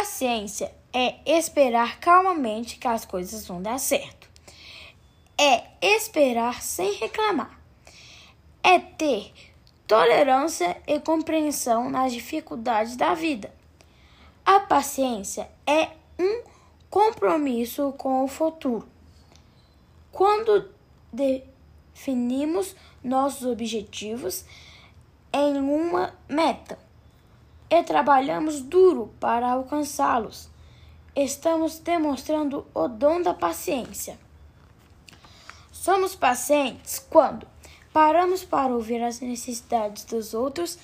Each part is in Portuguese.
Paciência é esperar calmamente que as coisas vão dar certo. É esperar sem reclamar. É ter tolerância e compreensão nas dificuldades da vida. A paciência é um compromisso com o futuro. Quando definimos nossos objetivos em uma meta e trabalhamos duro para alcançá-los, estamos demonstrando o dom da paciência. Somos pacientes quando Paramos para ouvir as necessidades dos outros.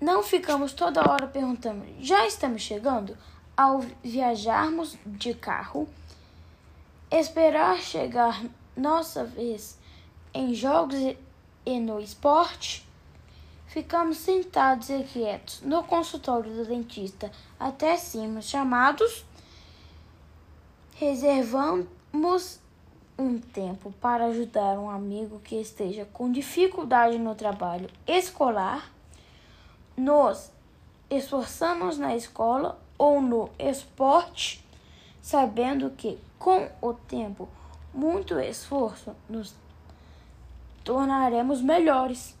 Não ficamos toda hora perguntando: já estamos chegando? Ao viajarmos de carro, esperar chegar nossa vez em jogos e no esporte, ficamos sentados e quietos no consultório do dentista até sermos chamados, reservamos um tempo para ajudar um amigo que esteja com dificuldade no trabalho escolar, nos esforçamos na escola ou no esporte, sabendo que com o tempo, muito esforço, nos tornaremos melhores.